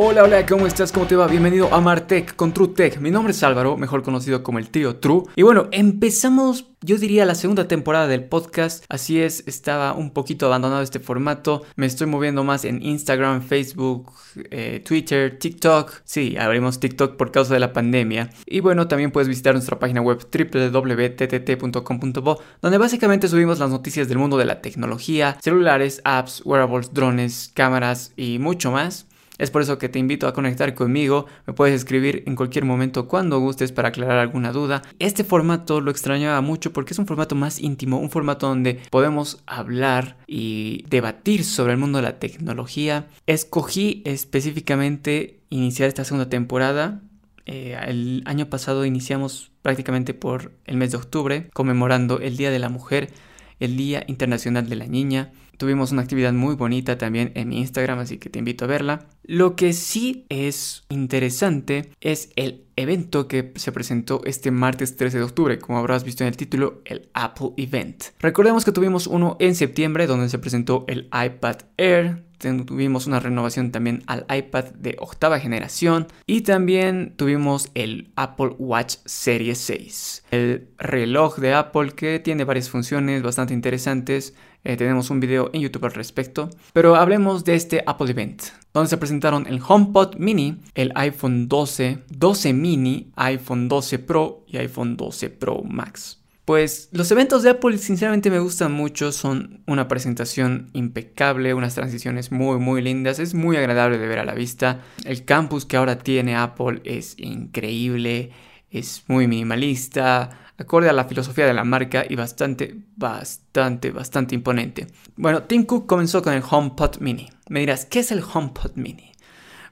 Hola, hola, ¿cómo estás? ¿Cómo te va? Bienvenido a Martech con TrueTech. Mi nombre es Álvaro, mejor conocido como el tío True. Y bueno, empezamos, yo diría, la segunda temporada del podcast. Así es, estaba un poquito abandonado este formato. Me estoy moviendo más en Instagram, Facebook, eh, Twitter, TikTok. Sí, abrimos TikTok por causa de la pandemia. Y bueno, también puedes visitar nuestra página web www.ttt.com.bo, donde básicamente subimos las noticias del mundo de la tecnología, celulares, apps, wearables, drones, cámaras y mucho más. Es por eso que te invito a conectar conmigo, me puedes escribir en cualquier momento cuando gustes para aclarar alguna duda. Este formato lo extrañaba mucho porque es un formato más íntimo, un formato donde podemos hablar y debatir sobre el mundo de la tecnología. Escogí específicamente iniciar esta segunda temporada eh, el año pasado iniciamos prácticamente por el mes de octubre, conmemorando el Día de la Mujer, el Día Internacional de la Niña. Tuvimos una actividad muy bonita también en mi Instagram, así que te invito a verla. Lo que sí es interesante es el evento que se presentó este martes 13 de octubre, como habrás visto en el título, el Apple Event. Recordemos que tuvimos uno en septiembre donde se presentó el iPad Air, tuvimos una renovación también al iPad de octava generación y también tuvimos el Apple Watch Series 6, el reloj de Apple que tiene varias funciones bastante interesantes eh, tenemos un video en YouTube al respecto. Pero hablemos de este Apple Event, donde se presentaron el HomePod Mini, el iPhone 12, 12 Mini, iPhone 12 Pro y iPhone 12 Pro Max. Pues los eventos de Apple sinceramente me gustan mucho, son una presentación impecable, unas transiciones muy muy lindas, es muy agradable de ver a la vista. El campus que ahora tiene Apple es increíble, es muy minimalista, acorde a la filosofía de la marca y bastante, bastante, bastante imponente. Bueno, Tim Cook comenzó con el HomePod Mini. Me dirás, ¿qué es el HomePod Mini?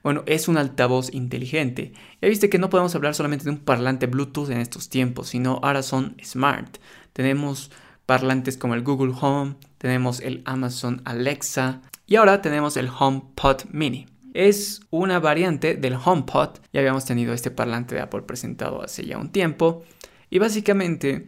Bueno, es un altavoz inteligente. Ya viste que no podemos hablar solamente de un parlante Bluetooth en estos tiempos, sino ahora son smart. Tenemos parlantes como el Google Home, tenemos el Amazon Alexa y ahora tenemos el HomePod Mini. Es una variante del HomePod. Ya habíamos tenido este parlante de Apple presentado hace ya un tiempo y básicamente,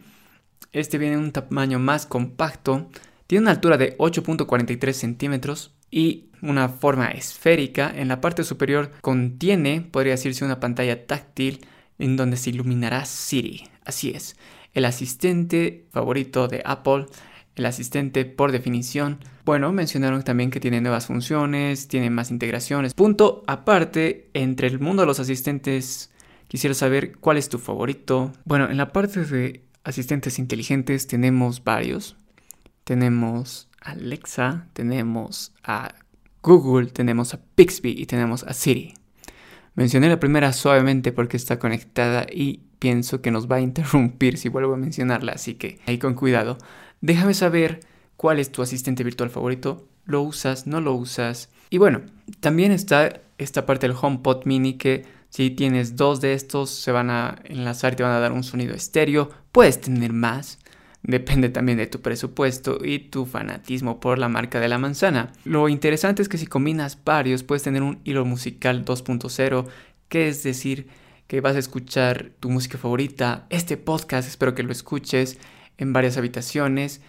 este viene en un tamaño más compacto, tiene una altura de 8.43 centímetros y una forma esférica. En la parte superior contiene, podría decirse, una pantalla táctil en donde se iluminará Siri. Así es, el asistente favorito de Apple, el asistente por definición. Bueno, mencionaron también que tiene nuevas funciones, tiene más integraciones. Punto aparte, entre el mundo de los asistentes Quisiera saber cuál es tu favorito. Bueno, en la parte de asistentes inteligentes tenemos varios. Tenemos Alexa, tenemos a Google, tenemos a Pixby y tenemos a Siri. Mencioné la primera suavemente porque está conectada y pienso que nos va a interrumpir si vuelvo a mencionarla, así que ahí con cuidado. Déjame saber cuál es tu asistente virtual favorito. ¿Lo usas? ¿No lo usas? Y bueno, también está esta parte del HomePod mini que si tienes dos de estos, se van a enlazar y te van a dar un sonido estéreo. Puedes tener más. Depende también de tu presupuesto y tu fanatismo por la marca de la manzana. Lo interesante es que si combinas varios, puedes tener un hilo musical 2.0, que es decir, que vas a escuchar tu música favorita, este podcast, espero que lo escuches en varias habitaciones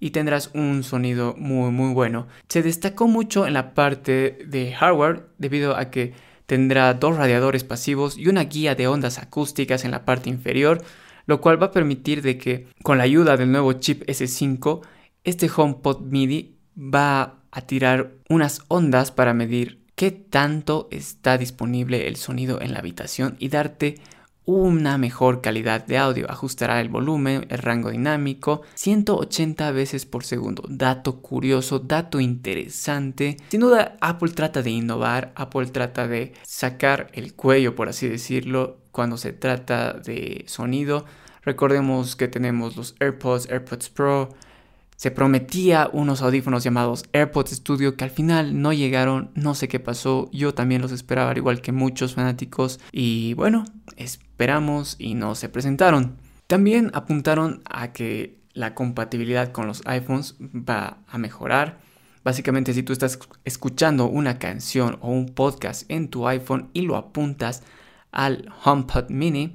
y tendrás un sonido muy muy bueno. Se destacó mucho en la parte de hardware debido a que Tendrá dos radiadores pasivos y una guía de ondas acústicas en la parte inferior, lo cual va a permitir de que con la ayuda del nuevo chip S5, este HomePod MIDI va a tirar unas ondas para medir qué tanto está disponible el sonido en la habitación y darte una mejor calidad de audio. Ajustará el volumen, el rango dinámico, 180 veces por segundo. Dato curioso, dato interesante. Sin duda, Apple trata de innovar, Apple trata de sacar el cuello, por así decirlo, cuando se trata de sonido. Recordemos que tenemos los AirPods, AirPods Pro, se prometía unos audífonos llamados AirPods Studio que al final no llegaron, no sé qué pasó, yo también los esperaba al igual que muchos fanáticos y bueno, esperamos y no se presentaron. También apuntaron a que la compatibilidad con los iPhones va a mejorar. Básicamente si tú estás escuchando una canción o un podcast en tu iPhone y lo apuntas al HomePod mini,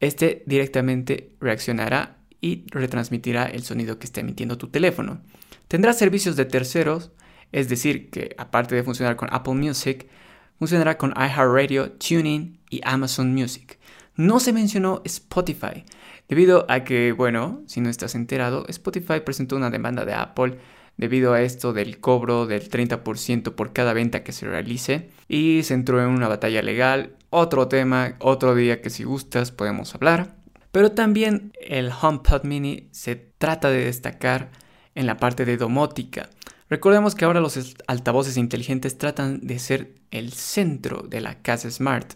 este directamente reaccionará y retransmitirá el sonido que esté emitiendo tu teléfono. Tendrá servicios de terceros, es decir, que aparte de funcionar con Apple Music, funcionará con iHeartRadio, TuneIn y Amazon Music. No se mencionó Spotify, debido a que, bueno, si no estás enterado, Spotify presentó una demanda de Apple debido a esto del cobro del 30% por cada venta que se realice y se entró en una batalla legal. Otro tema, otro día que si gustas podemos hablar. Pero también el HomePod Mini se trata de destacar en la parte de domótica. Recordemos que ahora los altavoces inteligentes tratan de ser el centro de la casa smart,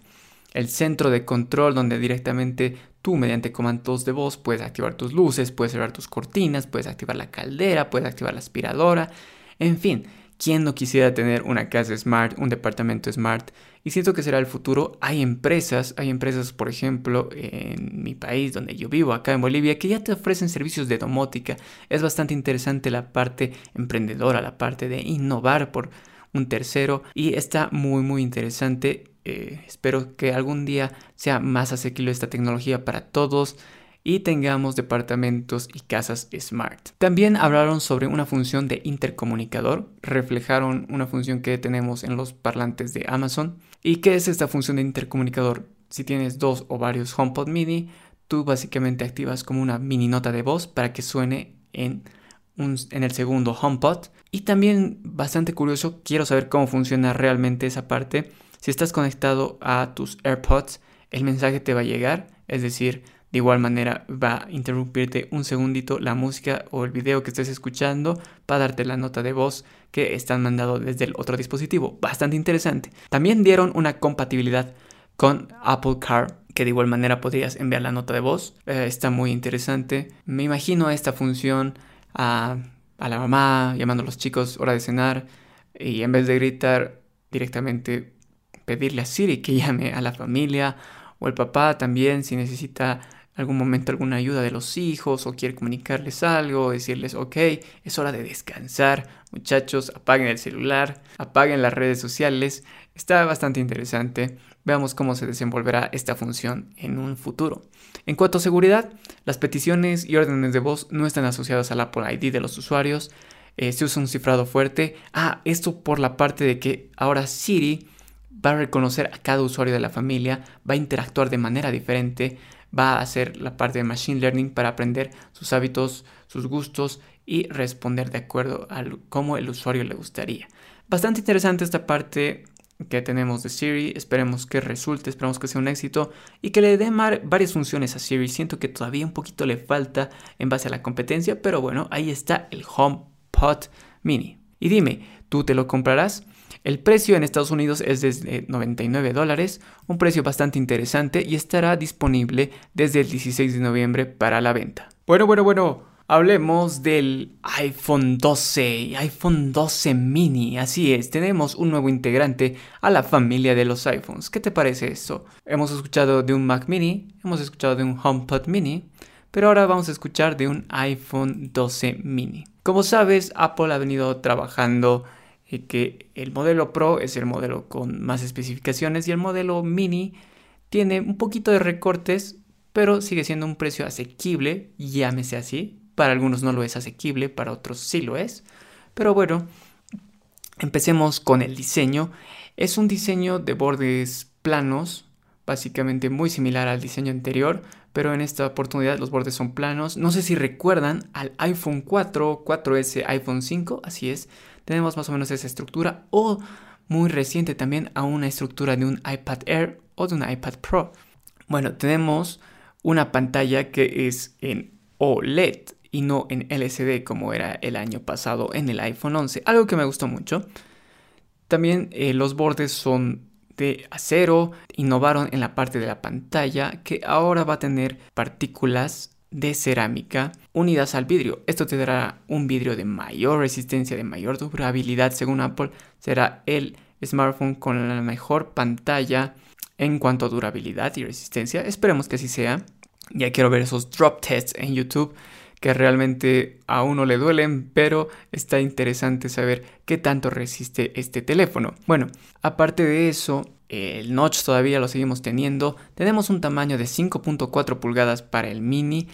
el centro de control donde directamente tú mediante comandos de voz puedes activar tus luces, puedes cerrar tus cortinas, puedes activar la caldera, puedes activar la aspiradora, en fin, ¿quién no quisiera tener una casa smart, un departamento smart? Y siento que será el futuro. Hay empresas, hay empresas, por ejemplo, en mi país donde yo vivo, acá en Bolivia, que ya te ofrecen servicios de domótica. Es bastante interesante la parte emprendedora, la parte de innovar por un tercero y está muy muy interesante. Eh, espero que algún día sea más asequible esta tecnología para todos y tengamos departamentos y casas smart. También hablaron sobre una función de intercomunicador, reflejaron una función que tenemos en los parlantes de Amazon. ¿Y qué es esta función de intercomunicador? Si tienes dos o varios HomePod mini, tú básicamente activas como una mini nota de voz para que suene en, en el segundo HomePod. Y también bastante curioso, quiero saber cómo funciona realmente esa parte. Si estás conectado a tus AirPods, el mensaje te va a llegar, es decir, de igual manera va a interrumpirte un segundito la música o el video que estés escuchando para darte la nota de voz que están mandando desde el otro dispositivo. Bastante interesante. También dieron una compatibilidad con Apple Car que de igual manera podrías enviar la nota de voz. Eh, está muy interesante. Me imagino esta función a, a la mamá llamando a los chicos hora de cenar y en vez de gritar directamente pedirle a Siri que llame a la familia o el papá también si necesita algún momento alguna ayuda de los hijos o quiere comunicarles algo, decirles, ok, es hora de descansar, muchachos, apaguen el celular, apaguen las redes sociales. Está bastante interesante. Veamos cómo se desenvolverá esta función en un futuro. En cuanto a seguridad, las peticiones y órdenes de voz no están asociadas al Apple ID de los usuarios. Eh, se usa un cifrado fuerte. Ah, esto por la parte de que ahora Siri va a reconocer a cada usuario de la familia, va a interactuar de manera diferente va a hacer la parte de Machine Learning para aprender sus hábitos, sus gustos y responder de acuerdo a cómo el usuario le gustaría. Bastante interesante esta parte que tenemos de Siri, esperemos que resulte, esperemos que sea un éxito y que le dé varias funciones a Siri. Siento que todavía un poquito le falta en base a la competencia, pero bueno, ahí está el HomePod Mini. Y dime, ¿tú te lo comprarás? El precio en Estados Unidos es de 99 dólares, un precio bastante interesante y estará disponible desde el 16 de noviembre para la venta. Bueno, bueno, bueno, hablemos del iPhone 12, iPhone 12 mini, así es, tenemos un nuevo integrante a la familia de los iPhones. ¿Qué te parece esto? Hemos escuchado de un Mac mini, hemos escuchado de un HomePod mini, pero ahora vamos a escuchar de un iPhone 12 mini. Como sabes, Apple ha venido trabajando que el modelo Pro es el modelo con más especificaciones y el modelo Mini tiene un poquito de recortes, pero sigue siendo un precio asequible, llámese así. Para algunos no lo es asequible, para otros sí lo es. Pero bueno, empecemos con el diseño. Es un diseño de bordes planos, básicamente muy similar al diseño anterior, pero en esta oportunidad los bordes son planos. No sé si recuerdan al iPhone 4, 4S, iPhone 5, así es, tenemos más o menos esa estructura o muy reciente también a una estructura de un iPad Air o de un iPad Pro. Bueno, tenemos una pantalla que es en OLED y no en LCD como era el año pasado en el iPhone 11, algo que me gustó mucho. También eh, los bordes son de acero, innovaron en la parte de la pantalla que ahora va a tener partículas de cerámica unidas al vidrio. Esto te dará un vidrio de mayor resistencia, de mayor durabilidad según Apple. Será el smartphone con la mejor pantalla en cuanto a durabilidad y resistencia. Esperemos que así sea. Ya quiero ver esos drop tests en YouTube que realmente a uno le duelen, pero está interesante saber qué tanto resiste este teléfono. Bueno, aparte de eso, el notch todavía lo seguimos teniendo. Tenemos un tamaño de 5.4 pulgadas para el mini.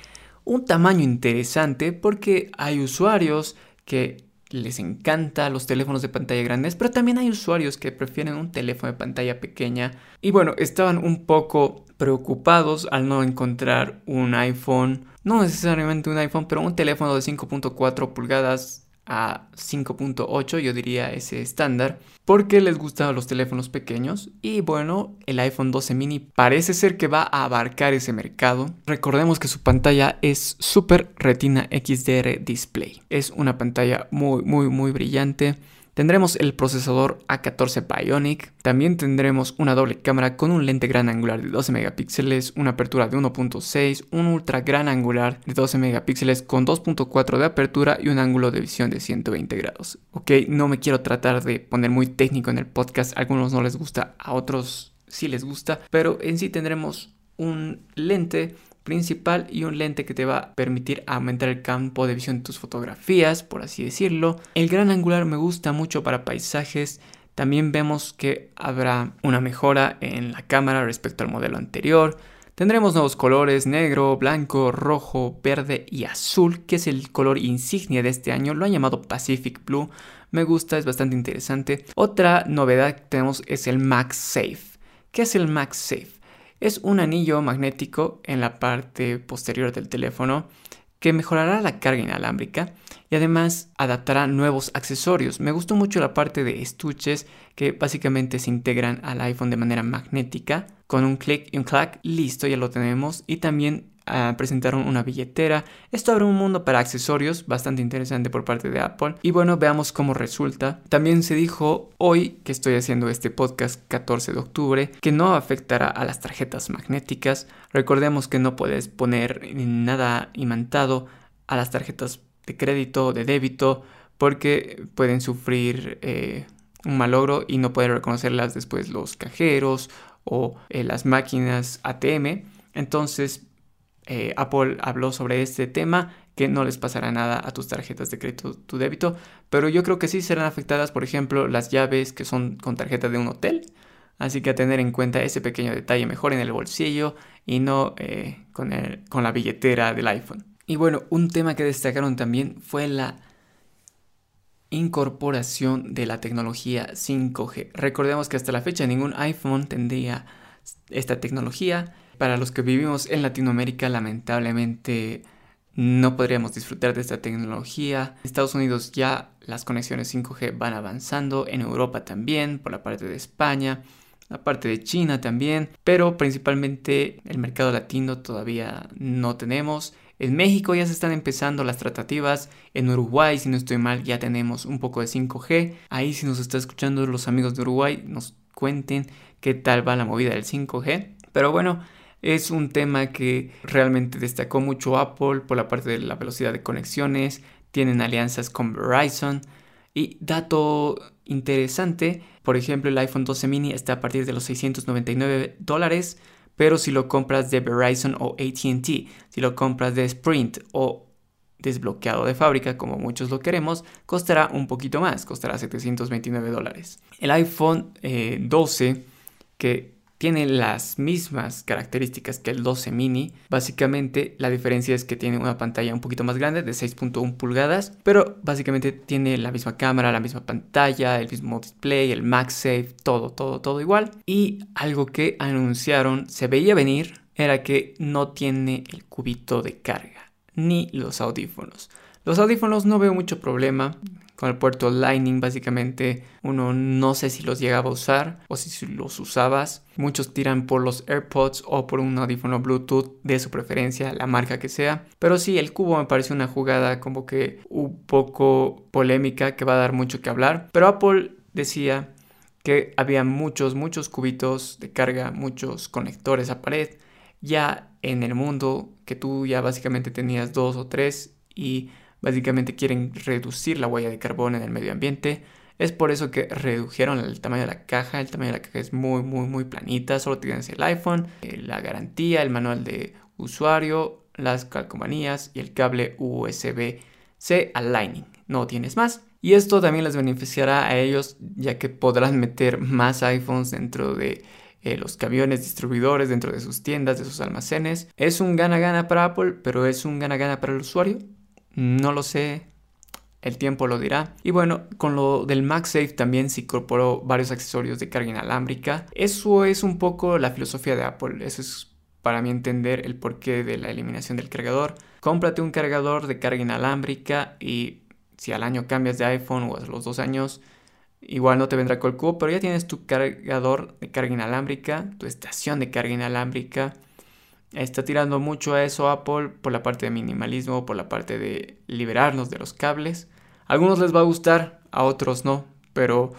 Un tamaño interesante porque hay usuarios que les encanta los teléfonos de pantalla grandes, pero también hay usuarios que prefieren un teléfono de pantalla pequeña. Y bueno, estaban un poco preocupados al no encontrar un iPhone, no necesariamente un iPhone, pero un teléfono de 5.4 pulgadas a 5.8, yo diría ese estándar, porque les gustan los teléfonos pequeños y bueno, el iPhone 12 mini parece ser que va a abarcar ese mercado. Recordemos que su pantalla es Super Retina XDR Display. Es una pantalla muy muy muy brillante Tendremos el procesador A14 Bionic, también tendremos una doble cámara con un lente gran angular de 12 megapíxeles, una apertura de 1.6, un ultra gran angular de 12 megapíxeles con 2.4 de apertura y un ángulo de visión de 120 grados. Ok, no me quiero tratar de poner muy técnico en el podcast, a algunos no les gusta, a otros sí les gusta, pero en sí tendremos un lente principal y un lente que te va a permitir aumentar el campo de visión de tus fotografías, por así decirlo. El gran angular me gusta mucho para paisajes. También vemos que habrá una mejora en la cámara respecto al modelo anterior. Tendremos nuevos colores negro, blanco, rojo, verde y azul, que es el color insignia de este año. Lo han llamado Pacific Blue. Me gusta, es bastante interesante. Otra novedad que tenemos es el MagSafe. ¿Qué es el MagSafe? Es un anillo magnético en la parte posterior del teléfono que mejorará la carga inalámbrica y además adaptará nuevos accesorios. Me gustó mucho la parte de estuches que básicamente se integran al iPhone de manera magnética. Con un clic y un clack, listo, ya lo tenemos. Y también presentaron una billetera. Esto abre un mundo para accesorios bastante interesante por parte de Apple. Y bueno, veamos cómo resulta. También se dijo hoy que estoy haciendo este podcast 14 de octubre que no afectará a las tarjetas magnéticas. Recordemos que no puedes poner nada imantado a las tarjetas de crédito, de débito, porque pueden sufrir eh, un malogro y no pueden reconocerlas después los cajeros o eh, las máquinas ATM. Entonces eh, Apple habló sobre este tema, que no les pasará nada a tus tarjetas de crédito, tu débito, pero yo creo que sí serán afectadas, por ejemplo, las llaves que son con tarjeta de un hotel. Así que a tener en cuenta ese pequeño detalle mejor en el bolsillo y no eh, con, con la billetera del iPhone. Y bueno, un tema que destacaron también fue la incorporación de la tecnología 5G. Recordemos que hasta la fecha ningún iPhone tendría esta tecnología para los que vivimos en Latinoamérica, lamentablemente no podríamos disfrutar de esta tecnología. En Estados Unidos ya las conexiones 5G van avanzando, en Europa también, por la parte de España, la parte de China también, pero principalmente el mercado latino todavía no tenemos. En México ya se están empezando las tratativas, en Uruguay, si no estoy mal, ya tenemos un poco de 5G. Ahí si nos está escuchando los amigos de Uruguay, nos cuenten qué tal va la movida del 5G. Pero bueno, es un tema que realmente destacó mucho Apple por la parte de la velocidad de conexiones, tienen alianzas con Verizon y dato interesante, por ejemplo el iPhone 12 mini está a partir de los 699 dólares, pero si lo compras de Verizon o ATT, si lo compras de Sprint o desbloqueado de fábrica, como muchos lo queremos, costará un poquito más, costará 729 dólares. El iPhone 12, eh, que tiene las mismas características que el 12 mini. Básicamente la diferencia es que tiene una pantalla un poquito más grande de 6.1 pulgadas, pero básicamente tiene la misma cámara, la misma pantalla, el mismo display, el MagSafe, todo, todo, todo igual. Y algo que anunciaron, se veía venir, era que no tiene el cubito de carga, ni los audífonos. Los audífonos no veo mucho problema con el puerto Lightning básicamente uno no sé si los llegaba a usar o si los usabas. Muchos tiran por los AirPods o por un audífono Bluetooth de su preferencia, la marca que sea. Pero sí, el cubo me parece una jugada como que un poco polémica que va a dar mucho que hablar. Pero Apple decía que había muchos, muchos cubitos de carga, muchos conectores a pared. Ya en el mundo que tú ya básicamente tenías dos o tres y Básicamente quieren reducir la huella de carbono en el medio ambiente. Es por eso que redujeron el tamaño de la caja. El tamaño de la caja es muy, muy, muy planita. Solo tienes el iPhone, eh, la garantía, el manual de usuario, las calcomanías y el cable USB-C al. No tienes más. Y esto también les beneficiará a ellos ya que podrán meter más iPhones dentro de eh, los camiones distribuidores, dentro de sus tiendas, de sus almacenes. Es un gana-gana para Apple, pero es un gana-gana para el usuario. No lo sé. el tiempo lo dirá. Y bueno, con lo del MagSafe también se incorporó varios accesorios de carga inalámbrica. Eso es un poco la filosofía de Apple. Eso es para mí entender el porqué de la eliminación del cargador. Cómprate un cargador de carga inalámbrica y si al año cambias de iPhone o a los dos años, igual no te vendrá con el cubo, pero ya tienes tu cargador de carga inalámbrica, tu estación de carga inalámbrica. Está tirando mucho a eso Apple por la parte de minimalismo, por la parte de liberarnos de los cables. A algunos les va a gustar, a otros no, pero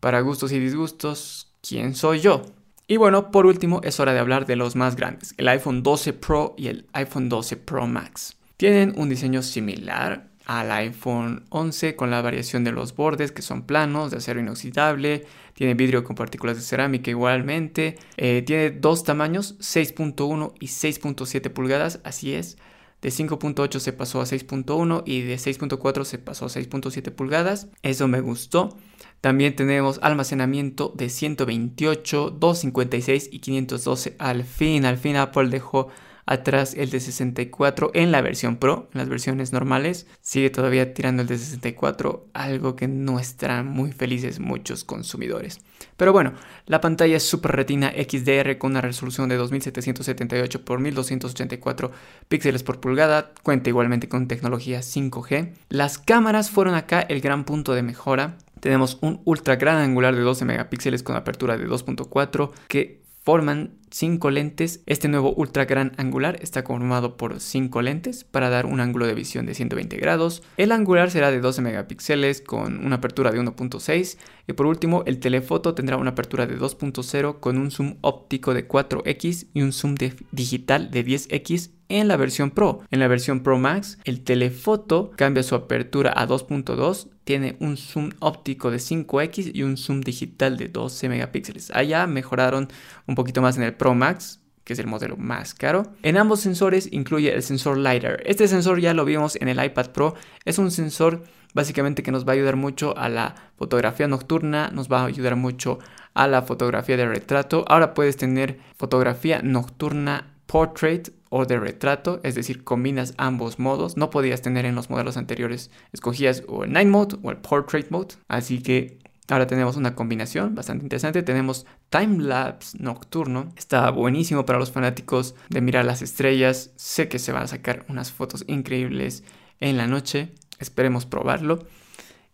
para gustos y disgustos, ¿quién soy yo? Y bueno, por último es hora de hablar de los más grandes, el iPhone 12 Pro y el iPhone 12 Pro Max. Tienen un diseño similar al iPhone 11 con la variación de los bordes que son planos, de acero inoxidable, tiene vidrio con partículas de cerámica igualmente, eh, tiene dos tamaños, 6.1 y 6.7 pulgadas, así es. De 5.8 se pasó a 6.1 y de 6.4 se pasó a 6.7 pulgadas. Eso me gustó. También tenemos almacenamiento de 128, 256 y 512. Al fin, al fin Apple dejó atrás el de 64 en la versión Pro, en las versiones normales. Sigue todavía tirando el de 64, algo que no estarán muy felices muchos consumidores. Pero bueno, la pantalla es Super Retina XDR con una resolución de 2778 x 1284 píxeles por pulgada, cuenta igualmente con tecnología 5G. Las cámaras fueron acá el gran punto de mejora. Tenemos un ultra gran angular de 12 megapíxeles con apertura de 2.4 que forman 5 lentes. Este nuevo ultra gran angular está conformado por 5 lentes para dar un ángulo de visión de 120 grados. El angular será de 12 megapíxeles con una apertura de 1.6 y por último el telefoto tendrá una apertura de 2.0 con un zoom óptico de 4x y un zoom digital de 10x en la versión Pro. En la versión Pro Max, el telefoto cambia su apertura a 2.2, tiene un zoom óptico de 5x y un zoom digital de 12 megapíxeles. Allá mejoraron un poquito más en el Pro Max, que es el modelo más caro. En ambos sensores incluye el sensor LiDAR. Este sensor ya lo vimos en el iPad Pro. Es un sensor básicamente que nos va a ayudar mucho a la fotografía nocturna, nos va a ayudar mucho a la fotografía de retrato. Ahora puedes tener fotografía nocturna portrait o de retrato, es decir, combinas ambos modos. No podías tener en los modelos anteriores, escogías o el Night Mode o el Portrait Mode. Así que Ahora tenemos una combinación bastante interesante. Tenemos time-lapse nocturno. Está buenísimo para los fanáticos de mirar las estrellas. Sé que se van a sacar unas fotos increíbles en la noche. Esperemos probarlo.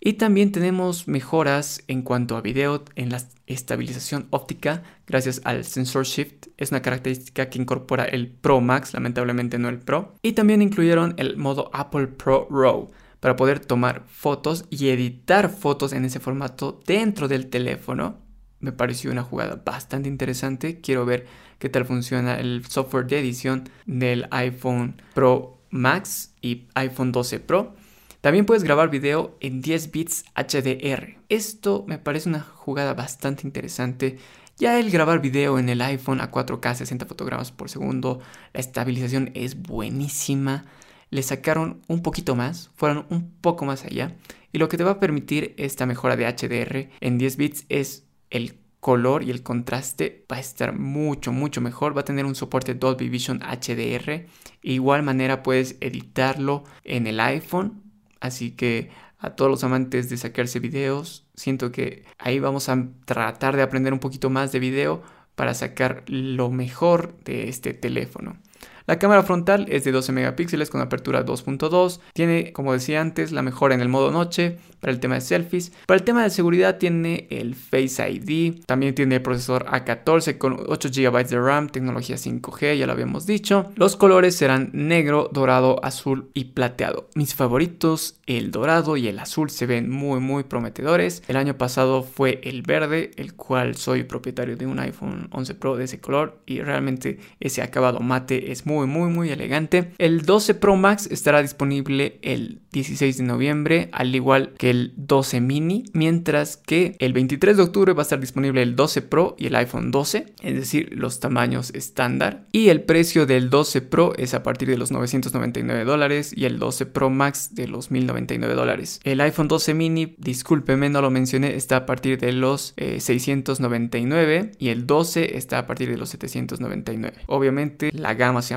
Y también tenemos mejoras en cuanto a video en la estabilización óptica gracias al sensor shift. Es una característica que incorpora el Pro Max, lamentablemente no el Pro. Y también incluyeron el modo Apple Pro RAW para poder tomar fotos y editar fotos en ese formato dentro del teléfono. Me pareció una jugada bastante interesante. Quiero ver qué tal funciona el software de edición del iPhone Pro Max y iPhone 12 Pro. También puedes grabar video en 10 bits HDR. Esto me parece una jugada bastante interesante. Ya el grabar video en el iPhone a 4K 60 fotogramas por segundo, la estabilización es buenísima le sacaron un poquito más, fueron un poco más allá. Y lo que te va a permitir esta mejora de HDR en 10 bits es el color y el contraste va a estar mucho, mucho mejor. Va a tener un soporte Dolby Vision HDR. igual manera puedes editarlo en el iPhone. Así que a todos los amantes de sacarse videos, siento que ahí vamos a tratar de aprender un poquito más de video para sacar lo mejor de este teléfono. La cámara frontal es de 12 megapíxeles con apertura 2.2. Tiene, como decía antes, la mejora en el modo noche para el tema de selfies. Para el tema de seguridad tiene el Face ID. También tiene el procesador A14 con 8 GB de RAM, tecnología 5G, ya lo habíamos dicho. Los colores serán negro, dorado, azul y plateado. Mis favoritos, el dorado y el azul se ven muy muy prometedores. El año pasado fue el verde, el cual soy propietario de un iPhone 11 Pro de ese color y realmente ese acabado mate es muy muy, muy, elegante. El 12 Pro Max estará disponible el 16 de noviembre, al igual que el 12 mini, mientras que el 23 de octubre va a estar disponible el 12 Pro y el iPhone 12, es decir, los tamaños estándar. Y el precio del 12 Pro es a partir de los 999 dólares y el 12 Pro Max de los 1099 dólares. El iPhone 12 mini, discúlpeme, no lo mencioné, está a partir de los 699 eh, y el 12 está a partir de los 799. Obviamente la gama se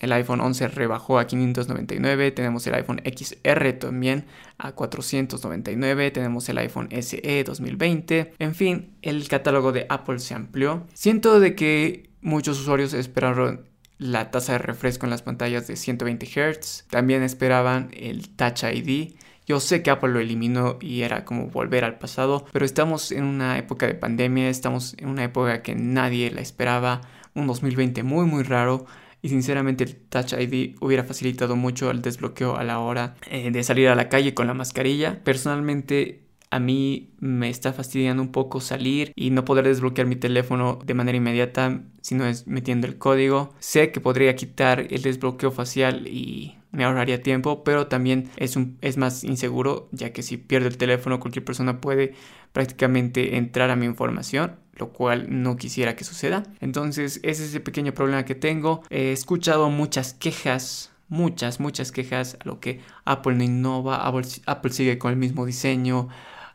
el iPhone 11 rebajó a 599, tenemos el iPhone XR también a 499, tenemos el iPhone SE 2020, en fin, el catálogo de Apple se amplió. Siento de que muchos usuarios esperaron la tasa de refresco en las pantallas de 120 Hz, también esperaban el Touch ID. Yo sé que Apple lo eliminó y era como volver al pasado, pero estamos en una época de pandemia, estamos en una época que nadie la esperaba, un 2020 muy muy raro y sinceramente el Touch ID hubiera facilitado mucho el desbloqueo a la hora eh, de salir a la calle con la mascarilla. Personalmente a mí me está fastidiando un poco salir y no poder desbloquear mi teléfono de manera inmediata si no es metiendo el código. Sé que podría quitar el desbloqueo facial y me ahorraría tiempo, pero también es, un, es más inseguro ya que si pierdo el teléfono cualquier persona puede prácticamente entrar a mi información lo cual no quisiera que suceda. Entonces ese es el pequeño problema que tengo. He escuchado muchas quejas muchas, muchas quejas a lo que Apple no innova, Apple, Apple, sigue con el mismo diseño,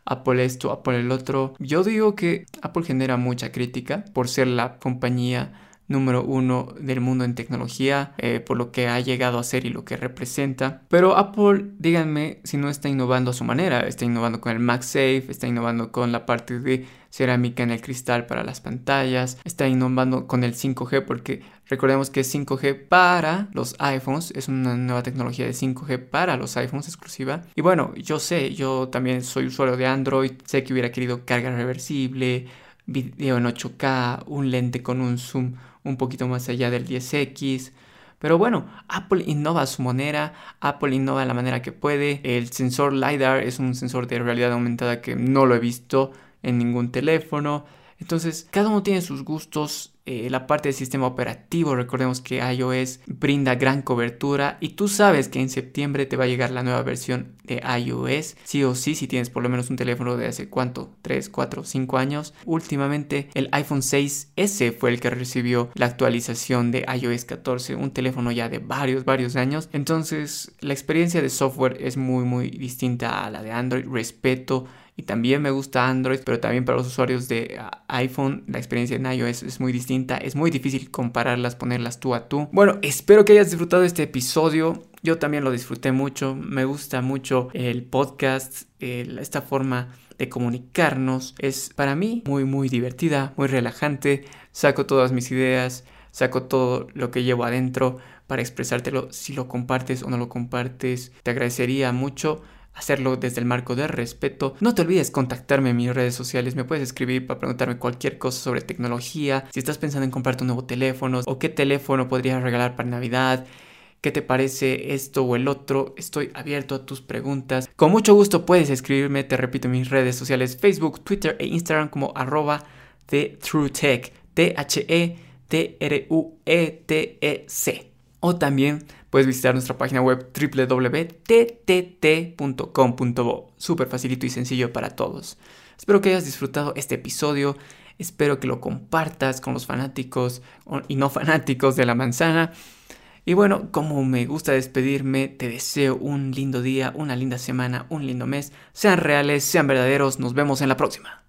Apple esto, Apple el otro. Yo digo que Apple genera mucha crítica por ser la compañía número uno del mundo en tecnología, eh, por lo que ha llegado a ser y lo que representa. Pero Apple, díganme si no está innovando a su manera, está innovando con el MagSafe, está innovando con la parte de cerámica en el cristal para las pantallas, está innovando con el 5G porque recordemos que es 5G para los iPhones, es una nueva tecnología de 5G para los iPhones exclusiva. Y bueno, yo sé, yo también soy usuario de Android, sé que hubiera querido carga reversible, video en 8K, un lente con un zoom un poquito más allá del 10X. Pero bueno, Apple innova su manera, Apple innova la manera que puede. El sensor LiDAR es un sensor de realidad aumentada que no lo he visto en ningún teléfono. Entonces, cada uno tiene sus gustos. Eh, la parte del sistema operativo, recordemos que iOS brinda gran cobertura y tú sabes que en septiembre te va a llegar la nueva versión de iOS, sí o sí, si tienes por lo menos un teléfono de hace cuánto, 3, 4, 5 años. Últimamente el iPhone 6S fue el que recibió la actualización de iOS 14, un teléfono ya de varios, varios años. Entonces, la experiencia de software es muy, muy distinta a la de Android. Respeto y también me gusta Android, pero también para los usuarios de ah, iPhone la experiencia en iOS es muy distinta, es muy difícil compararlas, ponerlas tú a tú. Bueno, espero que hayas disfrutado este episodio. Yo también lo disfruté mucho, me gusta mucho el podcast, esta forma de comunicarnos es para mí muy muy divertida, muy relajante, saco todas mis ideas, saco todo lo que llevo adentro para expresártelo si lo compartes o no lo compartes. Te agradecería mucho hacerlo desde el marco de respeto. No te olvides contactarme en mis redes sociales, me puedes escribir para preguntarme cualquier cosa sobre tecnología, si estás pensando en comprarte un nuevo teléfono o qué teléfono podrías regalar para Navidad. ¿Qué te parece esto o el otro? Estoy abierto a tus preguntas. Con mucho gusto puedes escribirme, te repito, en mis redes sociales, Facebook, Twitter e Instagram como arroba TheTrueTech, T-H-E-T-R-U-E-T-E-C. O también puedes visitar nuestra página web www.ttt.com.bo. Súper facilito y sencillo para todos. Espero que hayas disfrutado este episodio. Espero que lo compartas con los fanáticos y no fanáticos de la manzana. Y bueno, como me gusta despedirme, te deseo un lindo día, una linda semana, un lindo mes. Sean reales, sean verdaderos. Nos vemos en la próxima.